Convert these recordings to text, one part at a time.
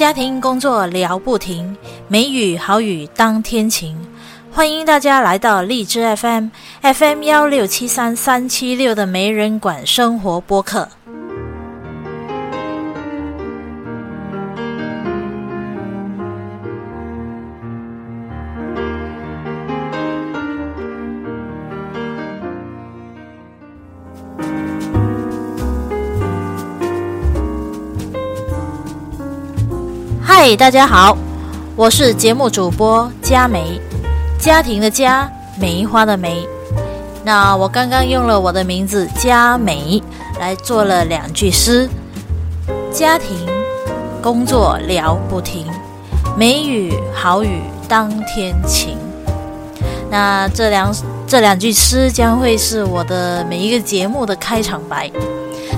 家庭工作聊不停，梅雨好雨当天晴。欢迎大家来到荔枝 FM FM 幺六七三三七六的没人管生活播客。嗨，大家好，我是节目主播佳梅，家庭的家，梅花的梅。那我刚刚用了我的名字佳梅来做了两句诗：家庭工作聊不停，梅雨好雨当天晴。那这两这两句诗将会是我的每一个节目的开场白。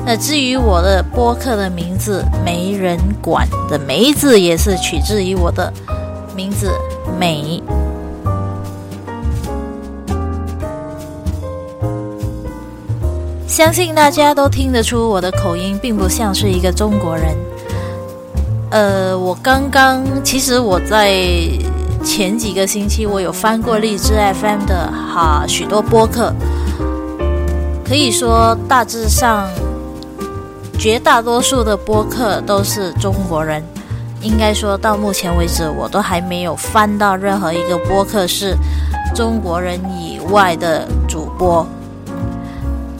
那至于我的播客的名字“没人管”的“梅”字，也是取自于我的名字“美”。相信大家都听得出我的口音并不像是一个中国人。呃，我刚刚其实我在前几个星期我有翻过荔枝 FM 的哈许多播客，可以说大致上。绝大多数的播客都是中国人，应该说到目前为止，我都还没有翻到任何一个播客是中国人以外的主播。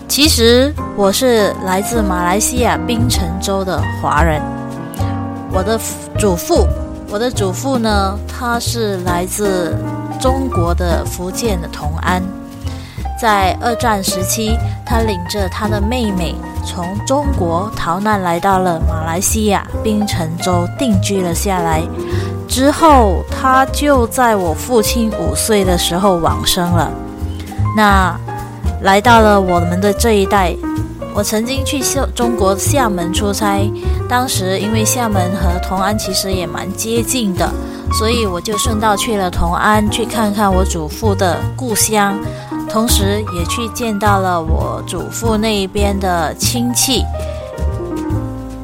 其实我是来自马来西亚槟城州的华人，我的祖父，我的祖父呢，他是来自中国的福建的同安。在二战时期，他领着他的妹妹从中国逃难来到了马来西亚槟城州定居了下来。之后，他就在我父亲五岁的时候往生了。那来到了我们的这一代，我曾经去厦中国厦门出差，当时因为厦门和同安其实也蛮接近的，所以我就顺道去了同安，去看看我祖父的故乡。同时也去见到了我祖父那一边的亲戚。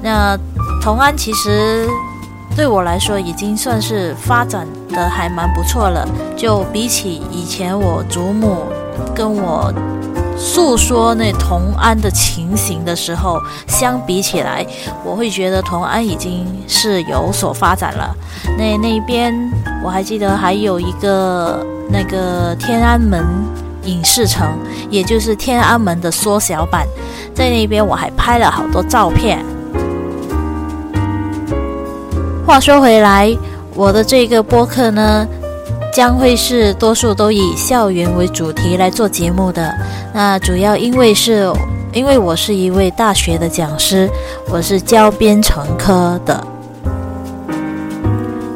那同安其实对我来说已经算是发展的还蛮不错了，就比起以前我祖母跟我诉说那同安的情形的时候相比起来，我会觉得同安已经是有所发展了。那那边我还记得还有一个那个天安门。影视城，也就是天安门的缩小版，在那边我还拍了好多照片。话说回来，我的这个播客呢，将会是多数都以校园为主题来做节目的。那主要因为是，因为我是一位大学的讲师，我是教编程科的，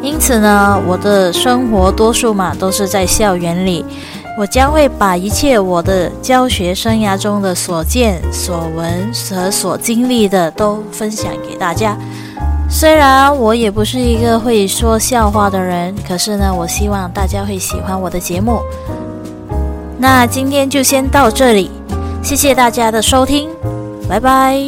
因此呢，我的生活多数嘛都是在校园里。我将会把一切我的教学生涯中的所见所闻和所经历的都分享给大家。虽然我也不是一个会说笑话的人，可是呢，我希望大家会喜欢我的节目。那今天就先到这里，谢谢大家的收听，拜拜。